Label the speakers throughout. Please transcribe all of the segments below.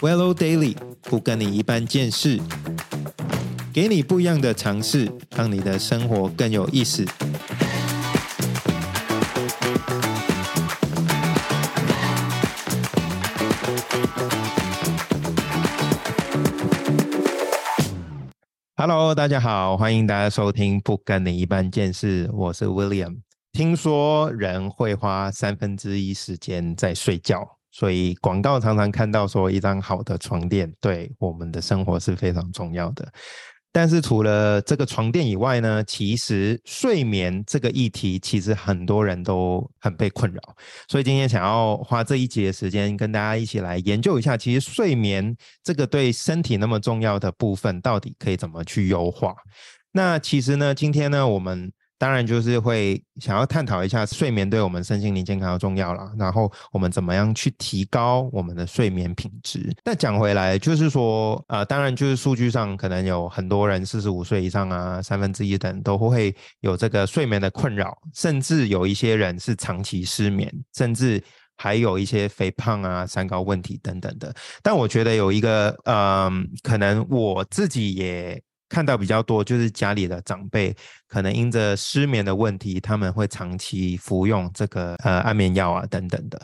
Speaker 1: Wello Daily 不跟你一般见识，给你不一样的尝试，让你的生活更有意思。Hello，大家好，欢迎大家收听不跟你一般见识，我是 William。听说人会花三分之一时间在睡觉，所以广告常常看到说一张好的床垫对我们的生活是非常重要的。但是除了这个床垫以外呢，其实睡眠这个议题其实很多人都很被困扰。所以今天想要花这一节时间跟大家一起来研究一下，其实睡眠这个对身体那么重要的部分，到底可以怎么去优化？那其实呢，今天呢，我们。当然就是会想要探讨一下睡眠对我们身心灵健康的重要了，然后我们怎么样去提高我们的睡眠品质？那讲回来就是说，呃，当然就是数据上可能有很多人四十五岁以上啊，三分之一等都会有这个睡眠的困扰，甚至有一些人是长期失眠，甚至还有一些肥胖啊、三高问题等等的。但我觉得有一个，嗯，可能我自己也。看到比较多，就是家里的长辈可能因着失眠的问题，他们会长期服用这个呃安眠药啊等等的。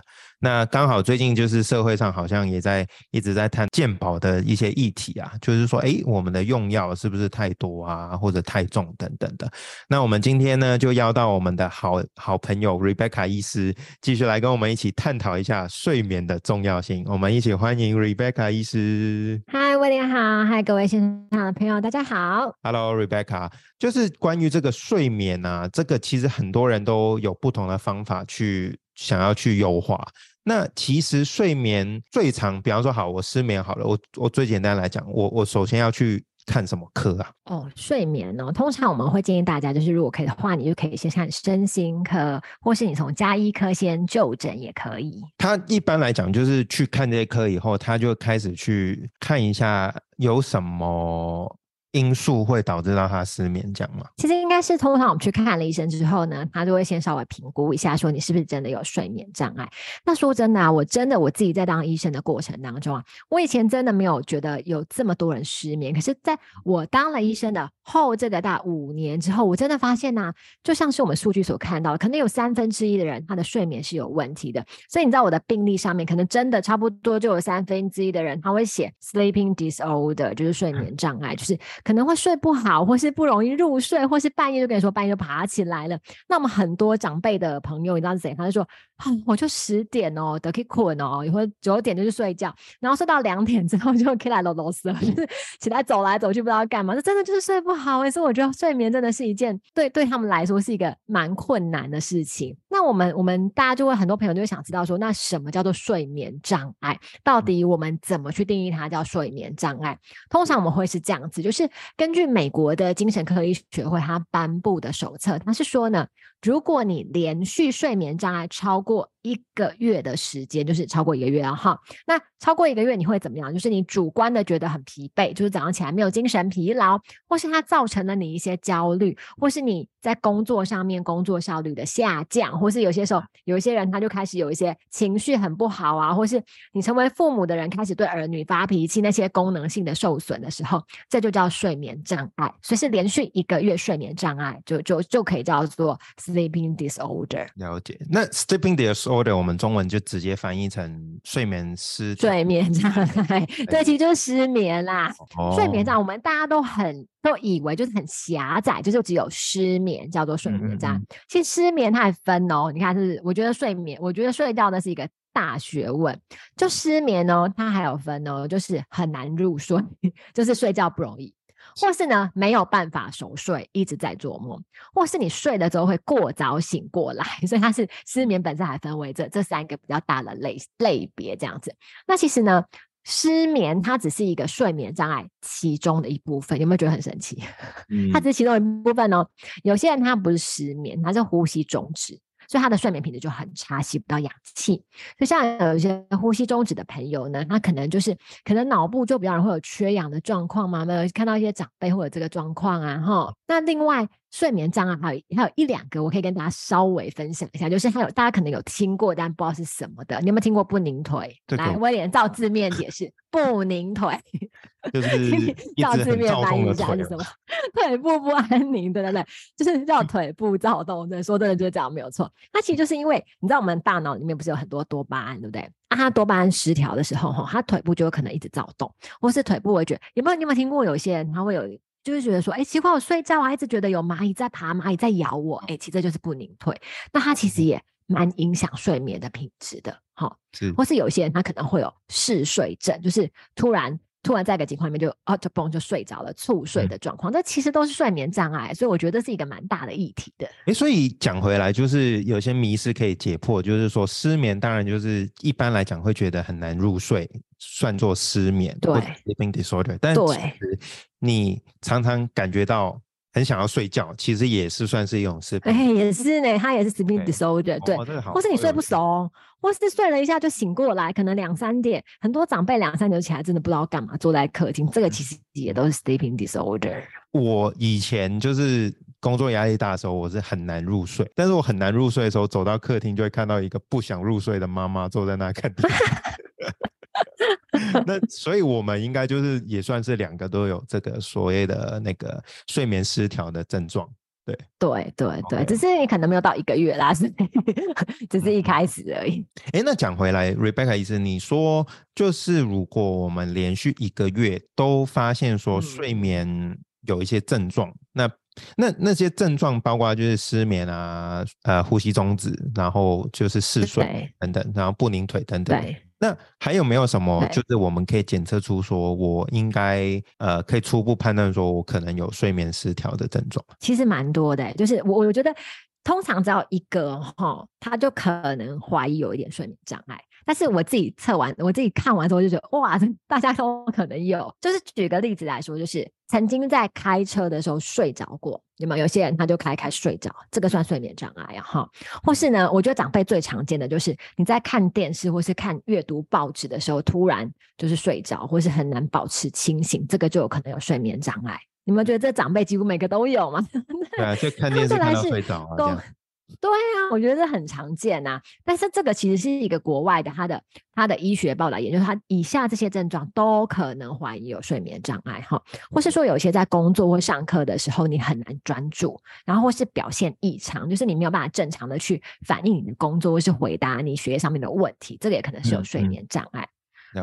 Speaker 1: 那刚好最近就是社会上好像也在一直在谈健保的一些议题啊，就是说，哎，我们的用药是不是太多啊，或者太重等等的。那我们今天呢，就邀到我们的好好朋友 Rebecca 医师，继续来跟我们一起探讨一下睡眠的重要性。我们一起欢迎 Rebecca 医师。
Speaker 2: 嗨，威廉好，嗨，各位现场的朋友，大家好。
Speaker 1: Hello，Rebecca，就是关于这个睡眠啊，这个其实很多人都有不同的方法去想要去优化。那其实睡眠最长，比方说好，我失眠好了，我我最简单来讲，我我首先要去看什么科啊？
Speaker 2: 哦，睡眠哦，通常我们会建议大家，就是如果可以的话，你就可以先看身心科，或是你从加医科先就诊也可以。
Speaker 1: 他一般来讲，就是去看这些科以后，他就开始去看一下有什么。因素会导致到他失眠，这样吗？
Speaker 2: 其实应该是通常我们去看了医生之后呢，他就会先稍微评估一下，说你是不是真的有睡眠障碍。那说真的啊，我真的我自己在当医生的过程当中啊，我以前真的没有觉得有这么多人失眠。可是在我当了医生的后这个大五年之后，我真的发现呢，就像是我们数据所看到的，可能有三分之一的人他的睡眠是有问题的。所以你知道我的病历上面，可能真的差不多就有三分之一的人他会写 sleeping disorder，就是睡眠障碍，就是。可能会睡不好，或是不容易入睡，或是半夜就跟你说半夜就爬起来了。那我们很多长辈的朋友，你知道是谁？他就说：“我就十点哦，得可以困哦，一会九点就去睡觉，然后睡到两点之后就可以来啰啰嗦，就是起来走来走去不知道干嘛。这真的就是睡不好。所以我觉得睡眠真的是一件对对他们来说是一个蛮困难的事情。那我们我们大家就会很多朋友就会想知道说，那什么叫做睡眠障碍？到底我们怎么去定义它叫睡眠障碍？通常我们会是这样子，就是。根据美国的精神科医学会它颁布的手册，它是说呢，如果你连续睡眠障碍超过一个月的时间，就是超过一个月啊，哈，那超过一个月你会怎么样？就是你主观的觉得很疲惫，就是早上起来没有精神疲劳，或是它造成了你一些焦虑，或是你在工作上面工作效率的下降，或是有些时候有一些人他就开始有一些情绪很不好啊，或是你成为父母的人开始对儿女发脾气，那些功能性的受损的时候，这就叫睡眠障碍。所以是连续一个月睡眠障碍，就就就可以叫做 sleeping disorder。
Speaker 1: 了解，那 sleeping disorder。我们中文就直接翻译成睡眠失
Speaker 2: 睡眠障碍，对，其实就是失眠啦。睡眠障碍，我们大家都很都以为就是很狭窄，就是只有失眠叫做睡眠障碍。其实失眠它还分哦，你看是，我觉得睡眠，我觉得睡觉呢是一个大学问。就失眠哦，它还有分哦，就是很难入睡，就是睡觉不容易。或是呢，没有办法熟睡，一直在做梦；或是你睡了之后会过早醒过来，所以它是失眠本身还分为这这三个比较大的类类别这样子。那其实呢，失眠它只是一个睡眠障碍其中的一部分，有没有觉得很神奇？它只是其中一部分哦。有些人他不是失眠，他是呼吸中止。所以他的睡眠品质就很差，吸不到氧气。就像有一些呼吸中止的朋友呢，他可能就是可能脑部就比较容易会有缺氧的状况嘛，没有看到一些长辈或者这个状况啊，哈。那另外。睡眠障碍还有还有一两个，我可以跟大家稍微分享一下，就是还有大家可能有听过，但不知道是什么的。你有没有听过不拧腿？来，威廉照字面解释，不拧腿
Speaker 1: 就是
Speaker 2: 照 字面翻译
Speaker 1: 一
Speaker 2: 下是什么？腿部不安宁，对对对，就是叫腿部躁动。对，说真的就是这样，没有错。它其实就是因为你知道，我们大脑里面不是有很多多巴胺，对不对？啊，他多巴胺失调的时候，哈，他腿部就有可能一直躁动，或是腿部会觉得有没有？你有没有听过有些人他会有？就是觉得说，哎，奇怪，我睡觉啊，一直觉得有蚂蚁在爬，蚂蚁在咬我，哎，其实这就是不宁退。那它其实也蛮影响睡眠的品质的，哈。
Speaker 1: 是。
Speaker 2: 或是有些人他可能会有嗜睡症，就是突然突然在一个情况里面就啊就嘣就睡着了，猝睡的状况，这其实都是睡眠障碍，所以我觉得是一个蛮大的议题的。
Speaker 1: 哎，所以讲回来，就是有些迷思可以解破，就是说失眠当然就是一般来讲会觉得很难入睡。算作失眠，
Speaker 2: 对
Speaker 1: ，sleeping disorder。但其实你常常感觉到很想要睡觉，其实也是算是一种失眠。
Speaker 2: 哎，也是呢，他也是 sleeping disorder。对，或是你睡不熟，或是睡了一下就醒过来，可能两三点，很多长辈两三点起来真的不知道干嘛，坐在客厅，这个其实也都是 sleeping disorder。
Speaker 1: 我以前就是工作压力大的时候，我是很难入睡，但是我很难入睡的时候，走到客厅就会看到一个不想入睡的妈妈坐在那看电视。那所以，我们应该就是也算是两个都有这个所谓的那个睡眠失调的症状，对，
Speaker 2: 对，对，对，只是你可能没有到一个月啦，是，只是一开始而已。
Speaker 1: 哎，那讲回来，Rebecca 医生，你说就是如果我们连续一个月都发现说睡眠有一些症状，那那那些症状包括就是失眠啊，呃，呼吸中止，然后就是嗜睡等等，然后不拧腿等等。那还有没有什么，就是我们可以检测出，说我应该呃，可以初步判断，说我可能有睡眠失调的症状？
Speaker 2: 其实蛮多的，就是我我觉得通常只要一个哈，他就可能怀疑有一点睡眠障碍。但是我自己测完，我自己看完之后就觉得，哇，大家都可能有。就是举个例子来说，就是曾经在开车的时候睡着过，有没有？有些人他就开开睡着，这个算睡眠障碍啊，哈。或是呢，我觉得长辈最常见的就是你在看电视或是看阅读报纸的时候，突然就是睡着，或是很难保持清醒，这个就有可能有睡眠障碍。你们觉得这长辈几乎每个都有吗？
Speaker 1: 对啊，就看电视看到睡着啊。
Speaker 2: 对啊，我觉得很常见呐。但是这个其实是一个国外的，他的他的医学报道，也就是他以下这些症状都可能怀疑有睡眠障碍哈，或是说有些在工作或上课的时候你很难专注，然后或是表现异常，就是你没有办法正常的去反映你的工作或是回答你学业上面的问题，这个也可能是有睡眠障碍。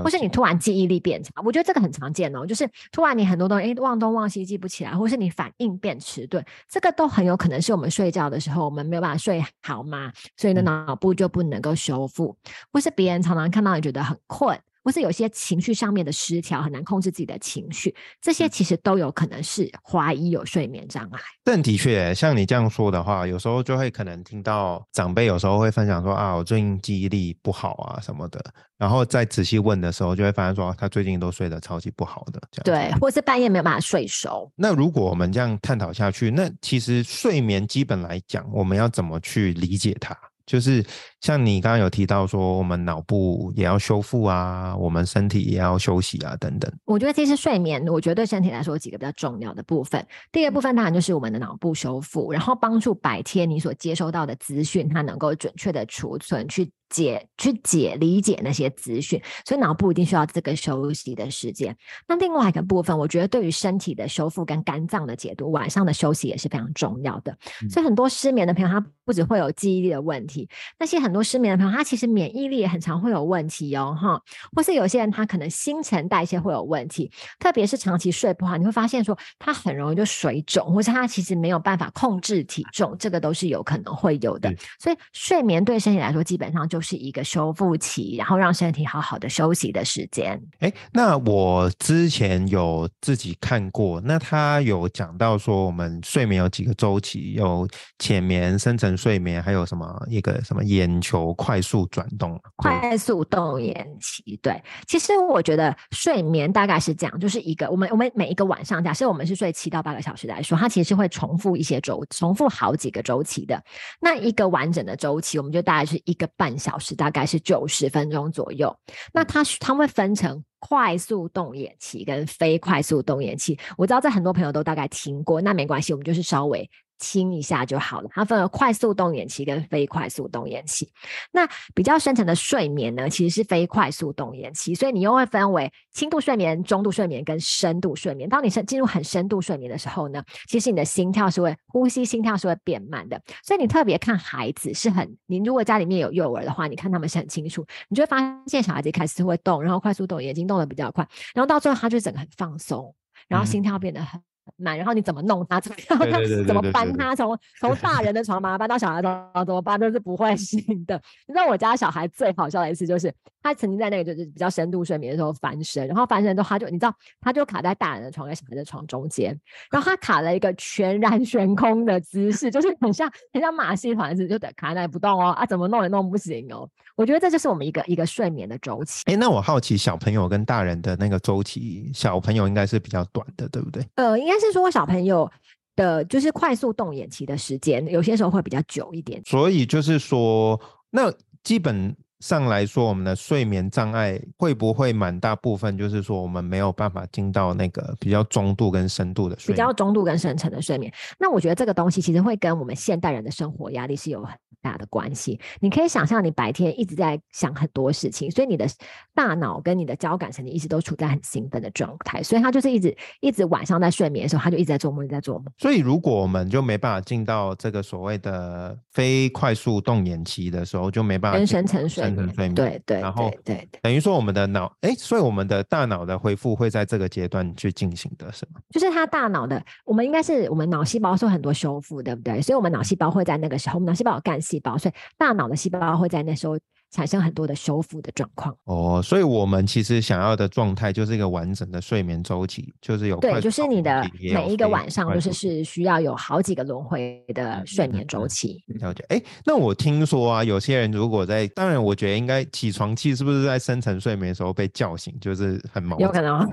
Speaker 2: 或是你突然记忆力变差，我觉得这个很常见哦。就是突然你很多东西，哎，忘东忘西，记不起来，或是你反应变迟钝，这个都很有可能是我们睡觉的时候我们没有办法睡好嘛，所以呢脑部就不能够修复，或是别人常常看到你觉得很困。或是有些情绪上面的失调，很难控制自己的情绪，这些其实都有可能是怀疑有睡眠障碍。
Speaker 1: 但的确，像你这样说的话，有时候就会可能听到长辈有时候会分享说啊，我最近记忆力不好啊什么的，然后再仔细问的时候，就会发现说他最近都睡得超级不好的。这
Speaker 2: 样对，或是半夜没有办法睡熟。
Speaker 1: 那如果我们这样探讨下去，那其实睡眠基本来讲，我们要怎么去理解它？就是像你刚刚有提到说，我们脑部也要修复啊，我们身体也要休息啊，等等。
Speaker 2: 我觉得其实睡眠，我觉得对身体来说有几个比较重要的部分。第一个部分当然就是我们的脑部修复，然后帮助白天你所接收到的资讯，它能够准确的储存去。解去解理解那些资讯，所以脑部一定需要这个休息的时间。那另外一个部分，我觉得对于身体的修复跟肝脏的解毒，晚上的休息也是非常重要的。所以很多失眠的朋友，他不只会有记忆力的问题，那些很多失眠的朋友，他其实免疫力也很常会有问题哦，哈。或是有些人他可能新陈代谢会有问题，特别是长期睡不好，你会发现说他很容易就水肿，或是他其实没有办法控制体重，这个都是有可能会有的。所以睡眠对身体来说，基本上就就是一个修复期，然后让身体好好的休息的时间。
Speaker 1: 哎，那我之前有自己看过，那他有讲到说，我们睡眠有几个周期，有浅眠、深层睡眠，还有什么一个什么眼球快速转动、
Speaker 2: 快速动眼期。对，其实我觉得睡眠大概是这样，就是一个我们我们每一个晚上，假设我们是睡七到八个小时来说，它其实会重复一些周，重复好几个周期的。那一个完整的周期，我们就大概是一个半小时，大概是九十分钟左右。那它它会分成快速动眼期跟非快速动眼期。我知道在很多朋友都大概听过，那没关系，我们就是稍微。清一下就好了。它分为快速动眼期跟非快速动眼期。那比较深层的睡眠呢，其实是非快速动眼期，所以你又会分为轻度睡眠、中度睡眠跟深度睡眠。当你深进入很深度睡眠的时候呢，其实你的心跳是会呼吸，心跳是会变慢的。所以你特别看孩子是很，你如果家里面有幼儿的话，你看他们是很清楚，你就会发现小孩子一开始会动，然后快速动，眼睛动得比较快，然后到最后他就整个很放松，然后心跳变得很。慢，然后你怎么弄他？怎么样怎么搬他？从从大人的床把他搬到小孩床，怎么搬都是不会醒的。你知道我家小孩最好笑的一次，就是他曾经在那个就是比较深度睡眠的时候翻身，然后翻身之后他就你知道他就卡在大人的床跟小孩的床中间，然后他卡了一个全然悬空的姿势，就是很像很像马戏团子，就得卡在那里不动哦啊，怎么弄也弄不行哦。我觉得这就是我们一个一个睡眠的周期。
Speaker 1: 哎，那我好奇小朋友跟大人的那个周期，小朋友应该是比较短的，对不对？
Speaker 2: 呃，应该是说小朋友的，就是快速动眼期的时间，有些时候会比较久一点。
Speaker 1: 所以就是说，那基本上来说，我们的睡眠障碍会不会蛮大部分，就是说我们没有办法进到那个比较中度跟深度的睡眠
Speaker 2: 比较中度跟深层的睡眠。那我觉得这个东西其实会跟我们现代人的生活压力是有很。大的关系，你可以想象，你白天一直在想很多事情，所以你的大脑跟你的交感神经一直都处在很兴奋的状态，所以他就是一直一直晚上在睡眠的时候，他就一直在做梦，一直在做梦。
Speaker 1: 所以如果我们就没办法进到这个所谓的非快速动眼期的时候，就没办法跟
Speaker 2: 深层睡眠。对对，
Speaker 1: 然后
Speaker 2: 对，
Speaker 1: 等于说我们的脑，哎，所以我们的大脑的恢复会在这个阶段去进行的，是吗？
Speaker 2: 就是他大脑的，我们应该是我们脑细胞是很多修复，对不对？所以我们脑细胞会在那个时候，我们脑细胞有干细胞，所以大脑的细胞会在那时候。产生很多的修复的状况
Speaker 1: 哦，所以我们其实想要的状态就是一个完整的睡眠周期，就是有
Speaker 2: 对，就是你的每一个晚上就是是需要有好几个轮回的睡眠周期。
Speaker 1: 了解，哎，那我听说啊，有些人如果在，当然我觉得应该起床气是不是在深层睡眠的时候被叫醒，就是很毛，
Speaker 2: 有可能。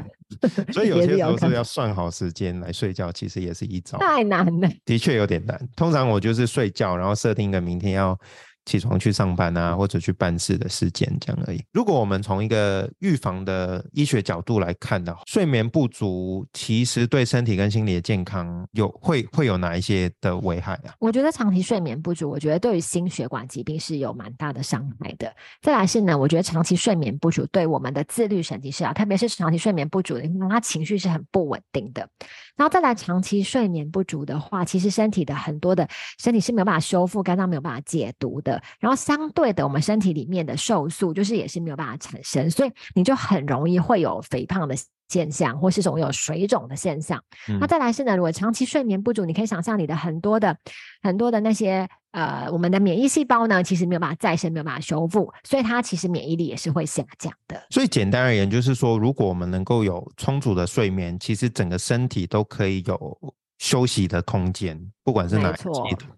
Speaker 1: 所以 有些时候是要算好时间来睡觉，其实也是一招。
Speaker 2: 太难了，
Speaker 1: 的确有点难。通常我就是睡觉，然后设定一个明天要。起床去上班啊，或者去办事的时间这样而已。如果我们从一个预防的医学角度来看的话，睡眠不足其实对身体跟心理的健康有会会有哪一些的危害啊？
Speaker 2: 我觉得长期睡眠不足，我觉得对于心血管疾病是有蛮大的伤害的。再来是呢，我觉得长期睡眠不足对我们的自律神经是啊，特别是长期睡眠不足的，他情绪是很不稳定的。然后再来长期睡眠不足的话，其实身体的很多的身体是没有办法修复，肝脏没有办法解毒的。然后相对的，我们身体里面的瘦素就是也是没有办法产生，所以你就很容易会有肥胖的现象，或是种有水肿的现象。那再来是呢，如果长期睡眠不足，你可以想象你的很多的很多的那些呃，我们的免疫细胞呢，其实没有办法再生，没有办法修复，所以它其实免疫力也是会下降的。
Speaker 1: 所以简单而言，就是说，如果我们能够有充足的睡眠，其实整个身体都可以有休息的空间，不管是哪一系统。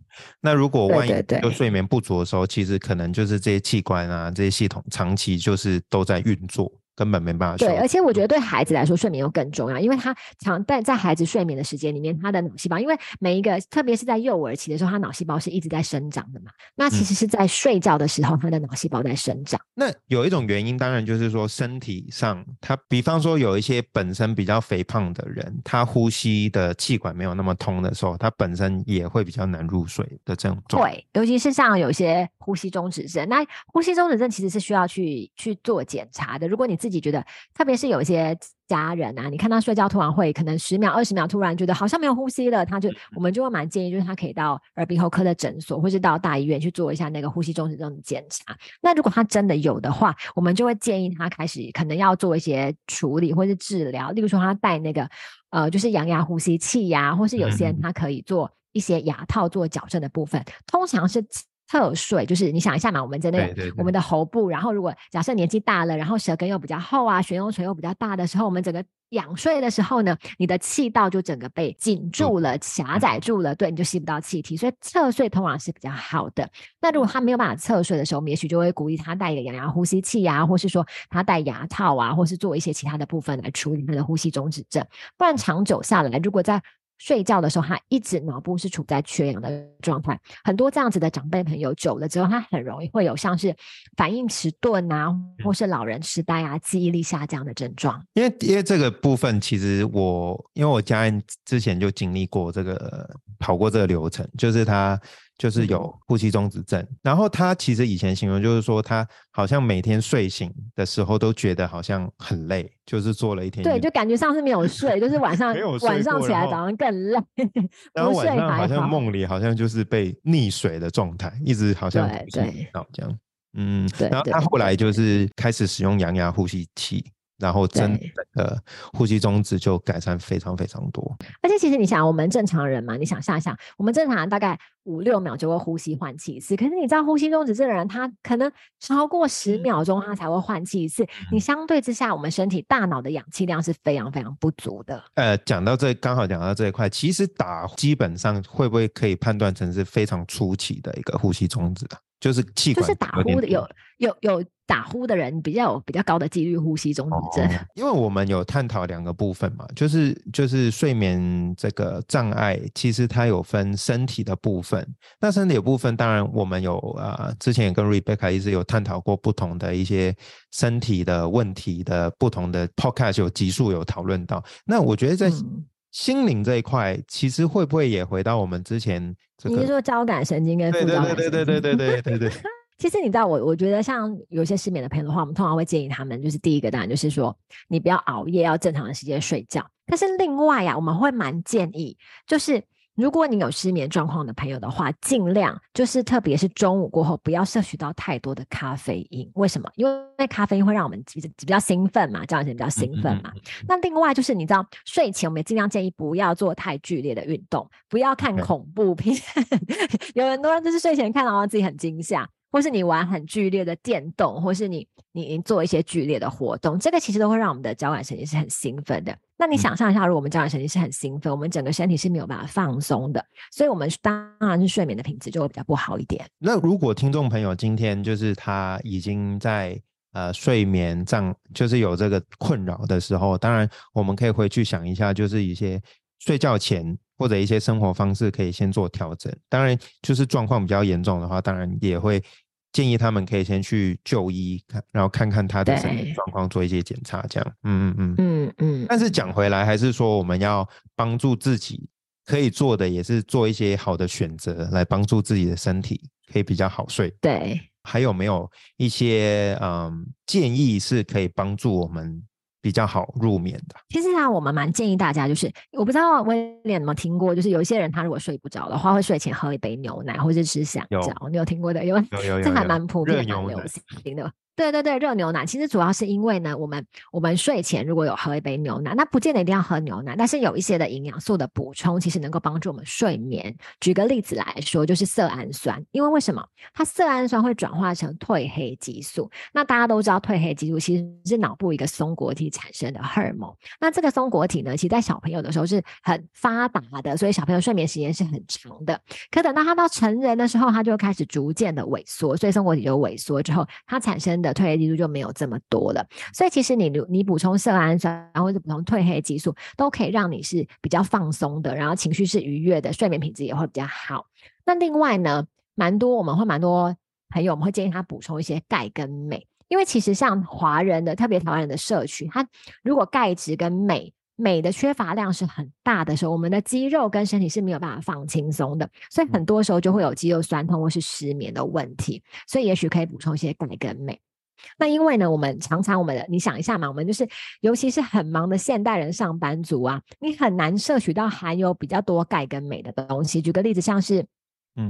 Speaker 1: 那如果万一有睡眠不足的时候，其实可能就是这些器官啊，这些系统长期就是都在运作。根本没办法
Speaker 2: 对，而且我觉得对孩子来说，睡眠又更重要，因为他常在在孩子睡眠的时间里面，他的脑细胞，因为每一个，特别是在幼儿期的时候，他脑细胞是一直在生长的嘛。那其实是在睡觉的时候，他的脑细胞在生长。
Speaker 1: 那有一种原因，当然就是说身体上，他比方说有一些本身比较肥胖的人，他呼吸的气管没有那么通的时候，他本身也会比较难入睡的这种。
Speaker 2: 对，尤其是像有些呼吸中止症，那呼吸中止症其实是需要去去做检查的。如果你自己觉得，特别是有一些家人啊，你看他睡觉突然会可能十秒、二十秒，突然觉得好像没有呼吸了，他就我们就会蛮建议，就是他可以到耳鼻喉科的诊所，或是到大医院去做一下那个呼吸中止症的检查。那如果他真的有的话，我们就会建议他开始可能要做一些处理或是治疗，例如说他戴那个呃，就是氧压呼吸器呀，或是有些人他可以做一些牙套做矫正的部分，通常是。侧睡，就是你想一下嘛，我们在那
Speaker 1: 对对对
Speaker 2: 个我们的喉部，然后如果假设年纪大了，然后舌根又比较厚啊，悬雍垂又比较大的时候，我们整个仰睡的时候呢，你的气道就整个被紧住了、狭窄住了，对，你就吸不到气体，所以侧睡通常是比较好的。那如果他没有办法侧睡的时候，我们也许就会鼓励他戴一个氧压呼吸器啊，或是说他戴牙套啊，或是做一些其他的部分来处理他的呼吸中止症。不然长久下来，如果在睡觉的时候，他一直脑部是处在缺氧的状态，很多这样子的长辈朋友久了之后，他很容易会有像是反应迟钝啊，或是老人痴呆啊、记忆力下降的症状。
Speaker 1: 因为因为这个部分，其实我因为我家人之前就经历过这个跑过这个流程，就是他就是有呼吸中止症，然后他其实以前形容就是说他好像每天睡醒的时候都觉得好像很累，就是做了一天
Speaker 2: 对，就感觉上是没有睡，就是晚上
Speaker 1: 没有睡
Speaker 2: 晚上起来早上更累，
Speaker 1: 然后
Speaker 2: 睡
Speaker 1: 晚上好。像梦里好像就是被溺水的状态，一直好像
Speaker 2: 对
Speaker 1: 呼吸不
Speaker 2: 对
Speaker 1: 到这样。嗯，
Speaker 2: 对
Speaker 1: 然后他后来就是开始使用氧压呼吸器，然后真的呼吸中止就改善非常非常多。
Speaker 2: 而且其实你想，我们正常人嘛，你想象一下，我们正常人大概五六秒就会呼吸换气一次，可是你知道呼吸中止症的人，他可能超过十秒钟他才会换气一次。你相对之下，我们身体大脑的氧气量是非常非常不足的。
Speaker 1: 呃，讲到这刚好讲到这一块，其实打基本上会不会可以判断成是非常初期的一个呼吸中止啊？就是气管
Speaker 2: 就是打呼的
Speaker 1: 有
Speaker 2: 有有有打呼的人比较有比较高的几率呼吸中止症。
Speaker 1: 哦因为我们有探讨两个部分嘛，就是就是睡眠这个障碍，其实它有分身体的部分。那身体的部分，当然我们有呃，之前也跟 Rebecca 一直有探讨过不同的一些身体的问题的不同的 podcast 有集数有讨论到。那我觉得在
Speaker 2: 嗯
Speaker 1: 心灵这一块，其实会不会也回到我们之前这个？
Speaker 2: 你是说交感神经跟副
Speaker 1: 对对
Speaker 2: 交感神经？
Speaker 1: 对对对对对对对对。
Speaker 2: 其实你知道我，我觉得像有些失眠的朋友的话，我们通常会建议他们，就是第一个当然就是说，你不要熬夜，要正常的时间睡觉。但是另外呀、我们会蛮建议，就是如果你有失眠状况的朋友的话，尽量就是特别是中午过后，不要摄取到太多的咖啡因。为什么？因为咖啡因会让我们比比较兴奋嘛，这样子比较兴奋嘛。那另外就是你知道，睡前我们也尽量建议不要做太剧烈的运动，不要看恐怖片。有很多人就是睡前看，到自己很惊吓，或是你玩很剧烈的电动，或是你你你做一些剧烈的活动，这个其实都会让我们的交感神经是很兴奋的。那你
Speaker 1: 嗯
Speaker 2: 想象一下，如果我们交感神经是很兴奋，我们整个身体是没有办法放松的，所以我们当然是睡眠的品质就会比较不好一点。
Speaker 1: 那如果听众朋友今天就是他已经在呃睡眠障，就是有这个困扰的时候，当然我们可以回去想一下，就是一些睡觉前或者一些生活方式可以先做调整。当然，就是状况比较严重的话，当然也会建议他们可以先去就医，看然后看看他的身体
Speaker 2: 对
Speaker 1: 状况，做一些检查，这样。嗯嗯嗯。
Speaker 2: 嗯嗯，
Speaker 1: 但是讲回来，还是说我们要帮助自己，可以做的也是做一些好的选择，来帮助自己的身体可以比较好睡。
Speaker 2: 对。
Speaker 1: 还有没有一些嗯建议是可以帮助我们比较好入眠的？
Speaker 2: 其实啊，我们蛮建议大家，就是我不知道威廉有没有听过，就是有一些人他如果睡不着的话，会睡前喝一杯牛奶或是吃香
Speaker 1: 有
Speaker 2: 蕉，你有听过的？有，
Speaker 1: 有有有
Speaker 2: 这还蛮普遍、蛮流行的。对对对，热牛奶其实主要是因为呢，我们我们睡前如果有喝一杯牛奶，那不见得一定要喝牛奶，但是有一些的营养素的补充，其实能够帮助我们睡眠。举个例子来说，就是色氨酸，因为为什么它色氨酸会转化成褪黑激素？那大家都知道，褪黑激素其实是脑部一个松果体产生的荷尔蒙。那这个松果体呢，其实在小朋友的时候是很发达的，所以小朋友睡眠时间是很长的。可等到他到成人的时候，他就开始逐渐的萎缩，所以松果体就萎缩之后，它产生的褪黑激素就没有这么多了。所以其实你如你补充色氨酸或者补充褪黑激素，都可以让你是比较放松的，然后情绪是愉悦的，睡眠品质也会比较好。那另外呢，蛮多我们会蛮多朋友，我们会建议他补充一些钙跟镁。因为其实像华人的，特别台湾人的社区，它如果钙质跟镁镁的缺乏量是很大的时候，我们的肌肉跟身体是没有办法放轻松的，所以很多时候就会有肌肉酸痛或是失眠的问题。所以也许可以补充一些钙跟镁。那因为呢，我们常常我们的你想一下嘛，我们就是尤其是很忙的现代人上班族啊，你很难摄取到含有比较多钙跟镁的东西。举个例子，像是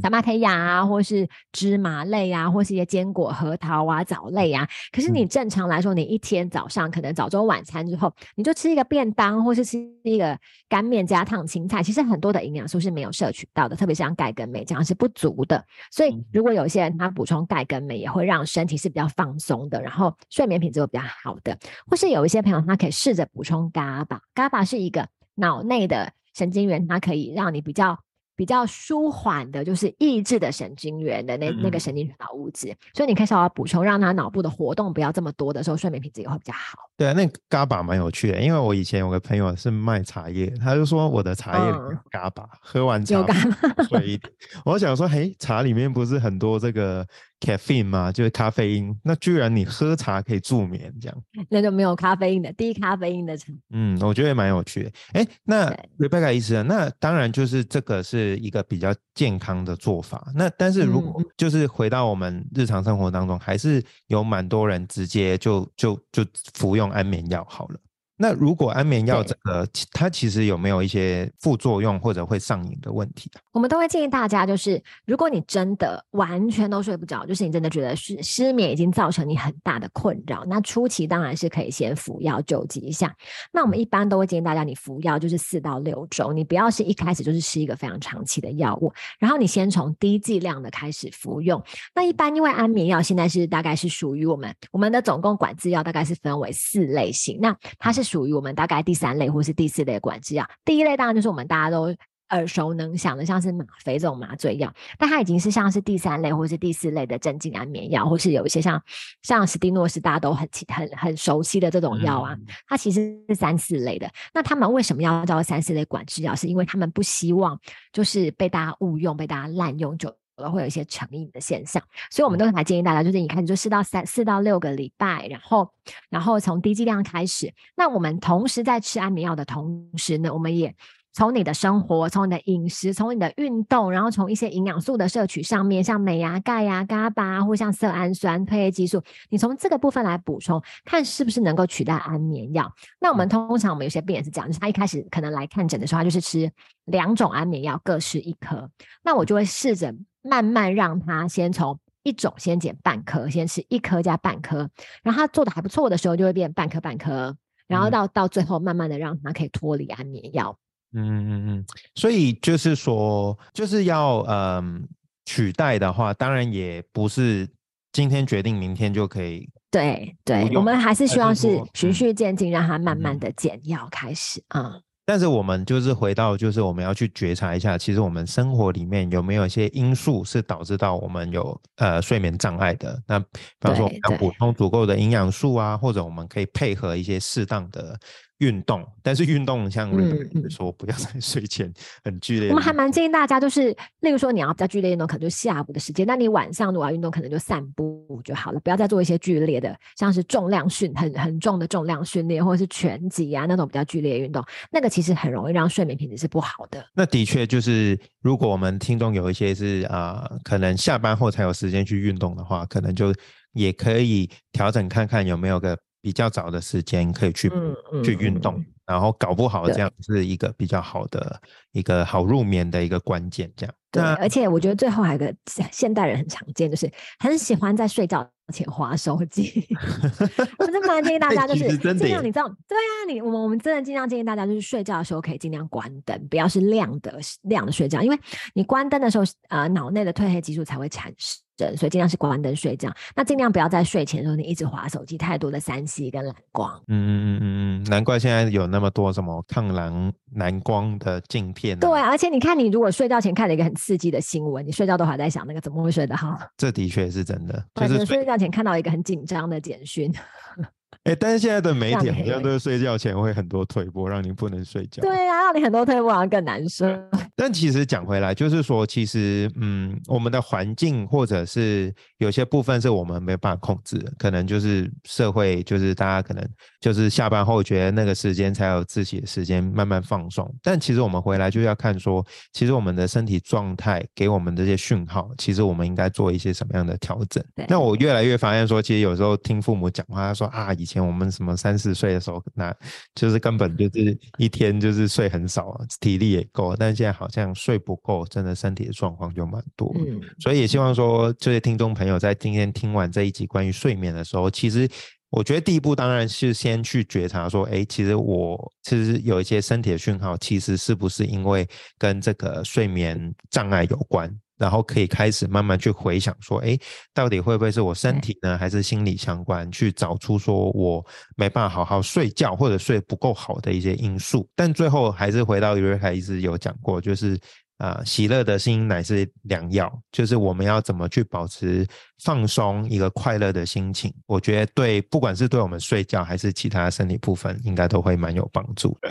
Speaker 2: 小马胚芽啊，或是芝麻类啊，或是一些坚果、核桃啊、藻类啊。可是你
Speaker 1: 嗯
Speaker 2: 正常来说，你一天早上可能早中晚餐之后，你就吃一个便当，或是吃一个干面加烫青菜，其实很多的营养素是没有摄取到的，特别像钙跟镁这样是不足的。所以
Speaker 1: 嗯
Speaker 2: 如果有些人他补充钙跟镁，也会让身体是比较放松的，然后睡眠品质会比较好的。或是有一些朋友他可以试着补充 GABA，GABA 是一个脑内的神经元，它可以让你比较。比较舒缓的，就是抑制的神经元的那那个
Speaker 1: 嗯
Speaker 2: 神经传导物质，所以你可以稍微补充，让他脑部的活动不要这么多的时候，睡眠品质也会比较好。
Speaker 1: 对啊，那 GABA 蛮有趣的，因为我以前有个朋友是卖茶叶，他就说我的茶叶里面
Speaker 2: 嗯
Speaker 1: 有嘎巴，喝完茶
Speaker 2: 有嘎
Speaker 1: 后睡一点。我想说，嘿，茶里面不是很多这个 caffeine 吗？就是咖啡因，那居然你喝茶可以助眠，这样，
Speaker 2: 那就没有咖啡因的低咖啡因的茶。
Speaker 1: 嗯，我觉得蛮有趣的。哎，那
Speaker 2: 对
Speaker 1: Rebecca 医生，那当然就是这个是一个比较健康的做法。那但是如果
Speaker 2: 嗯
Speaker 1: 就是回到我们日常生活当中，还是有蛮多人直接就就就服用安眠药好了。那如果安眠药
Speaker 2: 对
Speaker 1: 这个，它其实有没有一些副作用或者会上瘾的问题啊？
Speaker 2: 我们都会建议大家，就是如果你真的完全都睡不着，就是你真的觉得失失眠已经造成你很大的困扰，那初期当然是可以先服药救急一下。那我们一般都会建议大家，你服药就是四到六周，你不要是一开始就是吃一个非常长期的药物，然后你先从低剂量的开始服用。那一般因为安眠药现在是大概是属于我们我们的总共管制药大概是分为四类型，那它是属于我们大概第三类或是第四类管制药。第一类当然就是我们大家都耳熟能详的，像是吗啡这种麻醉药，但它已经是像是第三类或是第四类的镇静安眠药，或是有一些像像史蒂诺是大家都很很很熟悉的这种药啊，
Speaker 1: 嗯
Speaker 2: 它其实是三四类的。那他们为什么要叫三四类管制药？是因为他们不希望就是被大家误用、被大家滥用，久了会有一些成瘾的现象。所以我们都还建议大家，就是你开始就试到三四到六个礼拜，然后然后从低剂量开始。那我们同时在吃安眠药的同时呢，我们也从你的生活、从你的饮食、从你的运动，然后从一些营养素的摄取上面，像镁啊、钙啊、伽巴啊，或像色氨酸、褪黑激素，你从这个部分来补充，看是不是能够取代安眠药。那我们通常我们有些病人是这样，就是他一开始可能来看诊的时候，他就是吃两种安眠药，各吃一颗。那我就会试着慢慢让他先从一种先减半颗，先吃一颗加半颗，然后他做的还不错的时候，就会变半颗半颗，然后
Speaker 1: 嗯
Speaker 2: 到到最后慢慢的让他可以脱离安眠药。
Speaker 1: 嗯嗯嗯，所以就是说，就是要嗯取代的话，当然也不是今天决定，明天就可以。
Speaker 2: 对对，我们还是希望是循
Speaker 1: 嗯
Speaker 2: 序渐进，让它慢慢
Speaker 1: 嗯
Speaker 2: 的减药开始啊。
Speaker 1: 但是我们就是回到，就是我们要去觉察一下，其实我们生活里面有没有一些因素是导致到我们有呃睡眠障碍的。那比方说，我们要补充足够的营养素啊，或者我们可以配合一些适当的运动。但是运动像
Speaker 2: 嗯
Speaker 1: Rebecca
Speaker 2: 嗯
Speaker 1: 说，不要 在睡前很剧烈。
Speaker 2: 我们还蛮建议大家，就是例如说你要比较剧烈运动，可能就下午的时间；那你晚上如果要运动，可能就散步就好了，不要再做一些剧烈的，像是重量训很很重的重量训练，或者是拳击啊那种比较剧烈的运动，那个其实很容易让睡眠品质是不好的。
Speaker 1: 那的确就是，如果我们听众有一些是啊、呃可能下班后才有时间去运动的话，可能就也可以调整看看有没有个比较早的时间可以去、
Speaker 2: 嗯
Speaker 1: 去运动，然后搞不好这
Speaker 2: 对
Speaker 1: 样是一个比较好的一个好入眠的一个关键。这样，
Speaker 2: 对，而且我觉得最后还有一个现现代人很常见，就是很喜欢在睡觉前划手机。我真蛮建议大
Speaker 1: 哎
Speaker 2: 家，就是尽量你知道，对啊，你我们我们真的尽量建议大家，就是睡觉的时候可以尽量关灯，不要是亮的亮的睡觉，因为你关灯的时候，呃，脑内的褪黑激素才会产生，所以尽量是关灯睡觉。那尽量不要在睡前的时候你一直划手机，太多的三 C 跟蓝光。
Speaker 1: 嗯嗯嗯嗯嗯，难怪现在有那么多什么抗蓝蓝光的镜片、啊。
Speaker 2: 对，而且你看，你如果睡觉前看了一个很刺激的新闻，你睡觉都还在想那个怎么会睡得好？
Speaker 1: 这的确是真的，就是睡
Speaker 2: 睡觉前看到一个很紧张的简讯，
Speaker 1: 哎、但是现在的媒
Speaker 2: 让
Speaker 1: 体好像都是睡觉前会很多推波，让你不能睡觉。
Speaker 2: 对啊，让你很多退步，然后更难睡。
Speaker 1: 但其实讲回来，就是说，其实嗯，我们的环境或者是有些部分是我们没有办法控制的，可能就是社会，就是大家可能就是下班后觉得那个时间才有自己的时间慢慢放松。但其实我们回来就要看说，其实我们的身体状态给我们这些讯号，其实我们应该做一些什么样的调整。那我越来越发现说，其实有时候听父母讲话，他说啊，以前我们什么三四岁的时候，那就是根本就是一天就是睡很少，体力也够，但现在好像睡不够，真的身体的状况就蛮多。嗯，所以也希望说这些听众朋友在今天听完这一集关于睡眠的时候，其实。我觉得第一步当然是先去觉察，说，哎，其实我其实有一些身体的讯号，其实是不是因为跟这个睡眠障碍有关？然后可以开始慢慢去回想，说，哎，到底会不会是我身体呢，还是心理相关？去找出说我没办法好好睡觉，或者睡不够好的一些因素。但最后还是回到瑞凯一直有讲过，就是。啊，喜乐的心乃是良药，就是我们要怎么去保持放松一个快乐的心情。我觉得对，不管是对我们睡觉还是其他身体部分，应该都会蛮有帮助的。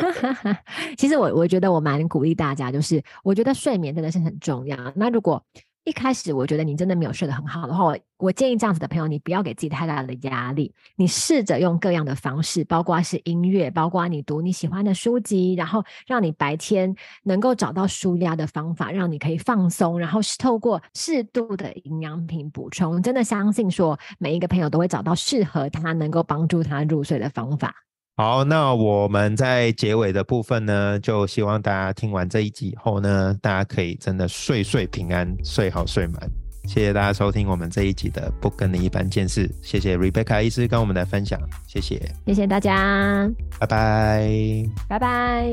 Speaker 2: 其实我我觉得我蛮鼓励大家，就是我觉得睡眠真的是很重要。那如果一开始我觉得你真的没有睡得很好的话，我我建议这样子的朋友，你不要给自己太大的压力，你试着用各样的方式，包括是音乐，包括你读你喜欢的书籍，然后让你白天能够找到舒压的方法，让你可以放松，然后是透过适度的营养品补充，真的相信说每一个朋友都会找到适合他能够帮助他入睡的方法。
Speaker 1: 好，那我们在结尾的部分呢，就希望大家听完这一集以后呢，大家可以真的睡睡平安，睡好睡满。谢谢大家收听我们这一集的不跟你一般见识，谢谢 Rebecca 医师跟我们的分享，谢谢，
Speaker 2: 谢谢大家，
Speaker 1: 拜拜，
Speaker 2: 拜拜。